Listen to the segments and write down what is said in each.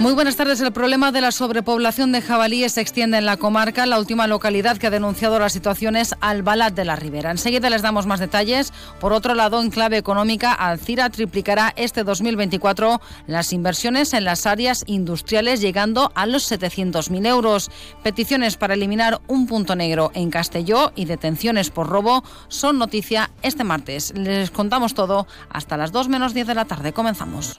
Muy buenas tardes. El problema de la sobrepoblación de jabalíes se extiende en la comarca. La última localidad que ha denunciado la situación es Albalat de la Ribera. Enseguida les damos más detalles. Por otro lado, en clave económica, Alcira triplicará este 2024 las inversiones en las áreas industriales, llegando a los 700.000 euros. Peticiones para eliminar un punto negro en Castelló y detenciones por robo son noticia este martes. Les contamos todo hasta las 2 menos 10 de la tarde. Comenzamos.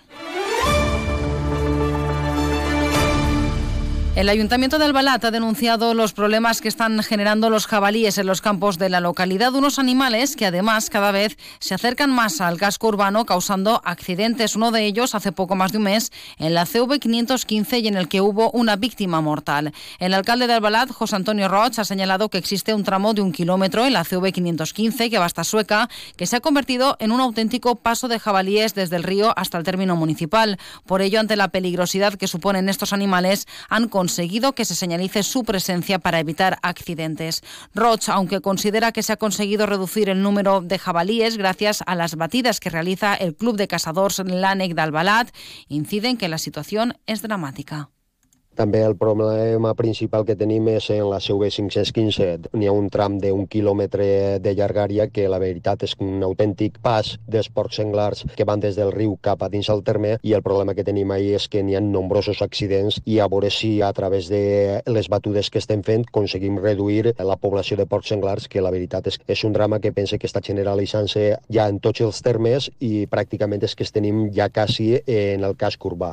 El Ayuntamiento de Albalat ha denunciado los problemas que están generando los jabalíes en los campos de la localidad, unos animales que además cada vez se acercan más al casco urbano causando accidentes. Uno de ellos hace poco más de un mes en la CV 515 y en el que hubo una víctima mortal. El alcalde de Albalat, José Antonio Roch, ha señalado que existe un tramo de un kilómetro en la CV 515 que va hasta Sueca, que se ha convertido en un auténtico paso de jabalíes desde el río hasta el término municipal. Por ello, ante la peligrosidad que suponen estos animales, han conseguido que se señalice su presencia para evitar accidentes. Roch, aunque considera que se ha conseguido reducir el número de jabalíes gracias a las batidas que realiza el Club de Cazadores Lanec d'Albalat, incide en que la situación es dramática. També el problema principal que tenim és en la CV 515. N'hi ha un tram d'un quilòmetre de llargària que la veritat és un autèntic pas dels porcs senglars que van des del riu cap a dins el terme i el problema que tenim ahir és que n'hi ha nombrosos accidents i a veure si a través de les batudes que estem fent aconseguim reduir la població de porcs senglars que la veritat és, és un drama que pense que està generalitzant-se ja en tots els termes i pràcticament és que es tenim ja quasi en el casc urbà.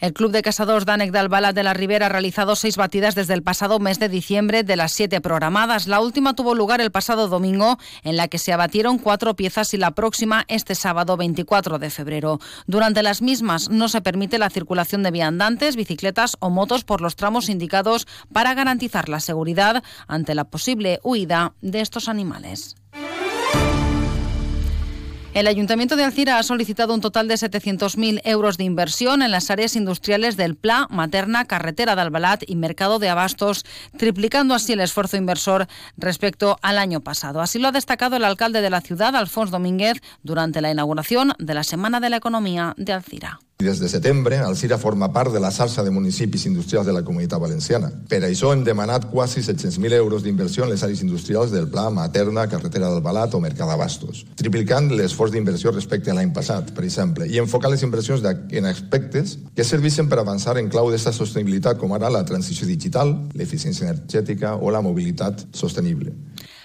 El Club de Cazadores Danek de de la Ribera ha realizado seis batidas desde el pasado mes de diciembre de las siete programadas. La última tuvo lugar el pasado domingo, en la que se abatieron cuatro piezas y la próxima este sábado 24 de febrero. Durante las mismas no se permite la circulación de viandantes, bicicletas o motos por los tramos indicados para garantizar la seguridad ante la posible huida de estos animales. El Ayuntamiento de Alcira ha solicitado un total de 700.000 euros de inversión en las áreas industriales del Pla, Materna, Carretera de Albalat y Mercado de Abastos, triplicando así el esfuerzo inversor respecto al año pasado. Así lo ha destacado el alcalde de la ciudad, Alfonso Domínguez, durante la inauguración de la Semana de la Economía de Alcira. Des de setembre, Alcira forma part de la xarxa de municipis industrials de la Comunitat Valenciana. Per això hem demanat quasi 700.000 euros d'inversió en les àrees industrials del Pla, Materna, Carretera del Balat o Mercat d'Abastos, triplicant l'esforç d'inversió respecte a l'any passat, per exemple, i enfocar les inversions en aspectes que serveixen per avançar en clau d'esta sostenibilitat, com ara la transició digital, l'eficiència energètica o la mobilitat sostenible.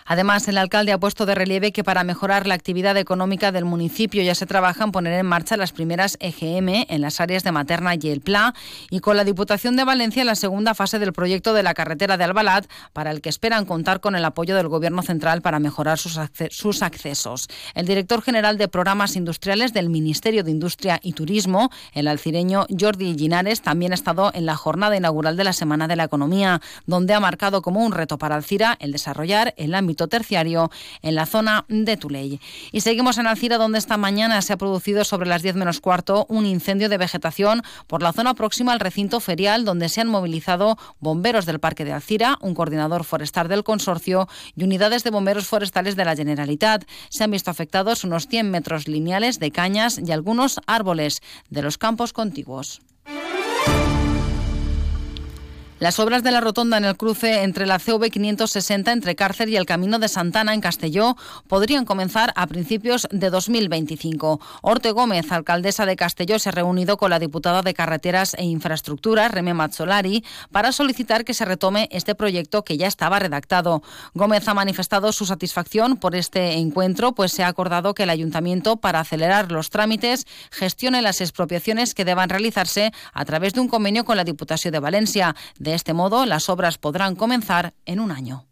Además, el alcalde ha puesto de relieve que para mejorar la actividad económica del municipio ya se trabaja en poner en marcha las primeras EGM en las áreas de Materna y el Pla y con la Diputación de Valencia en la segunda fase del proyecto de la carretera de Albalat para el que esperan contar con el apoyo del Gobierno central para mejorar sus, sus accesos. El director general de programas industriales del Ministerio de Industria y Turismo, el alcireño Jordi Ginares, también ha estado en la jornada inaugural de la Semana de la Economía, donde ha marcado como un reto para Alcira el desarrollar el ámbito terciario en la zona de Tuley. Y seguimos en Alcira, donde esta mañana se ha producido sobre las 10 menos cuarto un incendio de vegetación por la zona próxima al recinto ferial, donde se han movilizado bomberos del Parque de Alcira, un coordinador forestal del consorcio y unidades de bomberos forestales de la Generalitat. Se han visto afectados unos 100 metros lineales de cañas y algunos árboles de los campos contiguos. Las obras de la rotonda en el cruce entre la CV 560 entre Cárcer y el Camino de Santana en Castelló podrían comenzar a principios de 2025. Orte Gómez, alcaldesa de Castelló, se ha reunido con la diputada de Carreteras e Infraestructuras, Remé Mazzolari, para solicitar que se retome este proyecto que ya estaba redactado. Gómez ha manifestado su satisfacción por este encuentro, pues se ha acordado que el ayuntamiento, para acelerar los trámites, gestione las expropiaciones que deban realizarse a través de un convenio con la Diputación de Valencia. Este modo, las obras podrán comenzar en un año.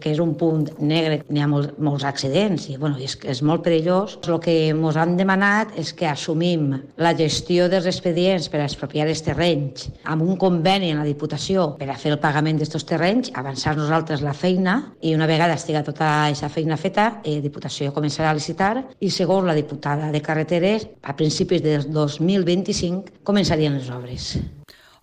que és un punt negre, n'hi ha molt, molts accidents i bueno, és, és molt perillós. El que ens han demanat és que assumim la gestió dels expedients per a expropiar els terrenys amb un conveni en la Diputació per a fer el pagament d'aquests terrenys, avançar nosaltres la feina i una vegada estiga tota aquesta feina feta, eh, Diputació començarà a licitar i segons la diputada de Carreteres, a principis del 2025 començarien les obres.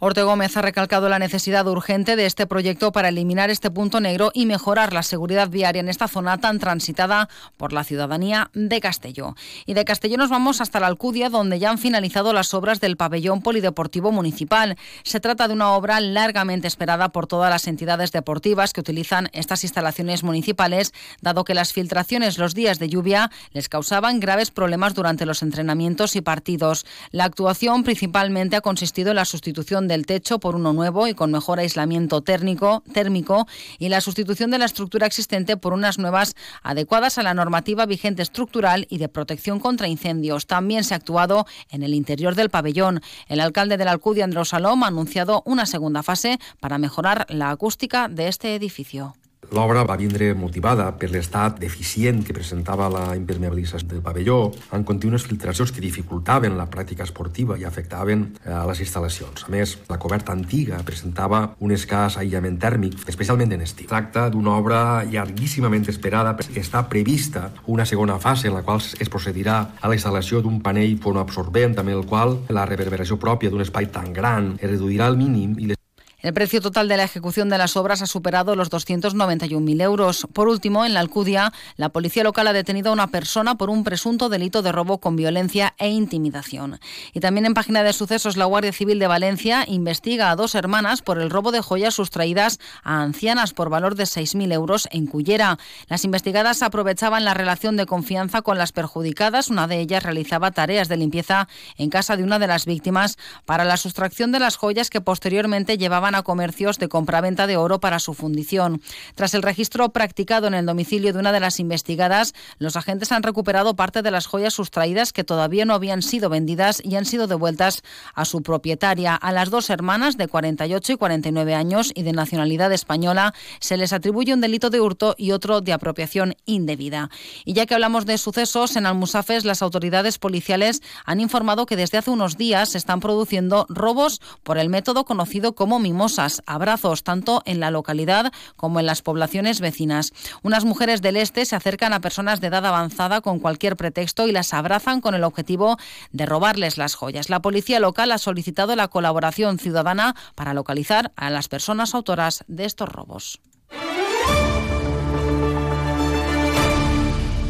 Orte Gómez ha recalcado la necesidad urgente de este proyecto para eliminar este punto negro y mejorar la seguridad viaria en esta zona tan transitada por la ciudadanía de Castelló. Y de Castelló nos vamos hasta la Alcudia, donde ya han finalizado las obras del pabellón polideportivo municipal. Se trata de una obra largamente esperada por todas las entidades deportivas que utilizan estas instalaciones municipales, dado que las filtraciones los días de lluvia les causaban graves problemas durante los entrenamientos y partidos. La actuación principalmente ha consistido en la sustitución del techo por uno nuevo y con mejor aislamiento térmico, térmico y la sustitución de la estructura existente por unas nuevas adecuadas a la normativa vigente estructural y de protección contra incendios. También se ha actuado en el interior del pabellón. El alcalde de la Alcudia, Andreu Salom, ha anunciado una segunda fase para mejorar la acústica de este edificio. L'obra va vindre motivada per l'estat deficient que presentava la impermeabilització del pavelló, en contínues filtracions que dificultaven la pràctica esportiva i afectaven eh, a les instal·lacions. A més, la coberta antiga presentava un escàs aïllament tèrmic, especialment en estiu. Tracta d'una obra llarguíssimament esperada. Està prevista una segona fase en la qual es procedirà a la instal·lació d'un panell fonoabsorbent amb el qual la reverberació pròpia d'un espai tan gran es reduirà al mínim i les El precio total de la ejecución de las obras ha superado los 291.000 euros. Por último, en la Alcudia, la policía local ha detenido a una persona por un presunto delito de robo con violencia e intimidación. Y también en página de sucesos, la Guardia Civil de Valencia investiga a dos hermanas por el robo de joyas sustraídas a ancianas por valor de 6.000 euros en Cullera. Las investigadas aprovechaban la relación de confianza con las perjudicadas. Una de ellas realizaba tareas de limpieza en casa de una de las víctimas para la sustracción de las joyas que posteriormente llevaban a comercios de compraventa de oro para su fundición. Tras el registro practicado en el domicilio de una de las investigadas, los agentes han recuperado parte de las joyas sustraídas que todavía no habían sido vendidas y han sido devueltas a su propietaria. A las dos hermanas de 48 y 49 años y de nacionalidad española se les atribuye un delito de hurto y otro de apropiación indebida. Y ya que hablamos de sucesos, en Almusafes las autoridades policiales han informado que desde hace unos días se están produciendo robos por el método conocido como mimo abrazos, tanto en la localidad como en las poblaciones vecinas. Unas mujeres del este se acercan a personas de edad avanzada con cualquier pretexto y las abrazan con el objetivo de robarles las joyas. La policía local ha solicitado la colaboración ciudadana para localizar a las personas autoras de estos robos.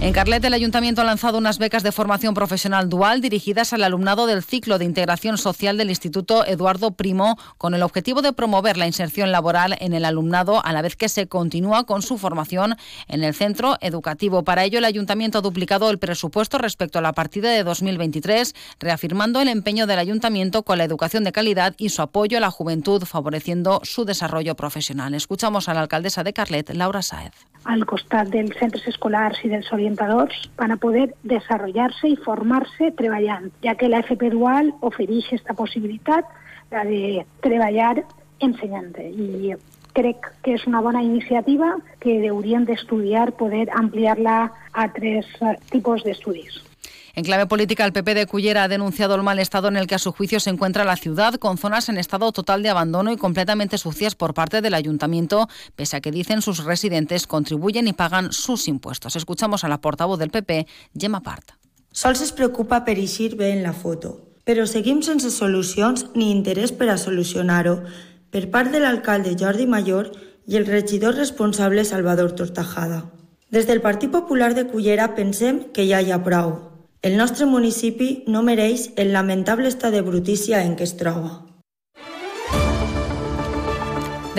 En Carlet, el Ayuntamiento ha lanzado unas becas de formación profesional dual dirigidas al alumnado del ciclo de integración social del Instituto Eduardo Primo, con el objetivo de promover la inserción laboral en el alumnado a la vez que se continúa con su formación en el centro educativo. Para ello, el Ayuntamiento ha duplicado el presupuesto respecto a la partida de 2023, reafirmando el empeño del Ayuntamiento con la educación de calidad y su apoyo a la juventud, favoreciendo su desarrollo profesional. Escuchamos a la alcaldesa de Carlet, Laura Saez. al costat dels centres escolars i dels orientadors van a poder desarrollar-se i formar-se treballant, ja que la FP Dual ofereix aquesta possibilitat la de treballar ensenyant. I crec que és una bona iniciativa que hauríem d'estudiar, poder ampliar-la a tres tipus d'estudis. En clave política, el PP de Cullera ha denunciado el mal estado en el que a su juicio se encuentra la ciudad, con zonas en estado total de abandono y completamente sucias por parte del ayuntamiento, pese a que dicen sus residentes contribuyen y pagan sus impuestos. Escuchamos a la portavoz del PP, Gemma Part. Sols es preocupa per eixir bé en la foto, però seguim sense solucions ni interès per a solucionar-ho per part de l'alcalde Jordi Mayor i el regidor responsable Salvador Tortajada. Des del Partit Popular de Cullera pensem que ja hi ha prou. El nostre municipi no mereix el lamentable estat de brutícia en què es troba.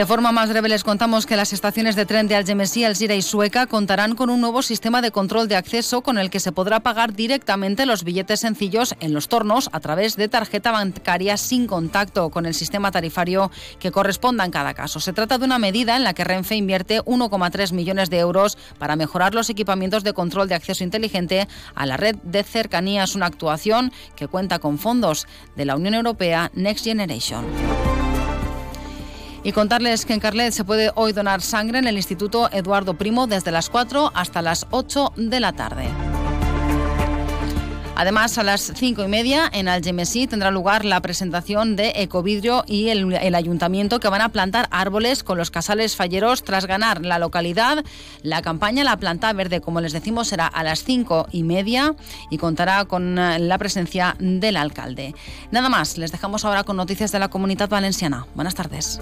De forma más breve les contamos que las estaciones de tren de Algemesí, Alzira y Sueca contarán con un nuevo sistema de control de acceso con el que se podrá pagar directamente los billetes sencillos en los tornos a través de tarjeta bancaria sin contacto con el sistema tarifario que corresponda en cada caso. Se trata de una medida en la que Renfe invierte 1,3 millones de euros para mejorar los equipamientos de control de acceso inteligente a la red de cercanías, una actuación que cuenta con fondos de la Unión Europea Next Generation. Y contarles que en Carlet se puede hoy donar sangre en el Instituto Eduardo Primo desde las 4 hasta las 8 de la tarde. Además, a las cinco y media en Algemesí tendrá lugar la presentación de Ecovidrio y el, el ayuntamiento que van a plantar árboles con los casales falleros tras ganar la localidad. La campaña La Planta Verde, como les decimos, será a las cinco y media y contará con eh, la presencia del alcalde. Nada más, les dejamos ahora con noticias de la comunidad valenciana. Buenas tardes.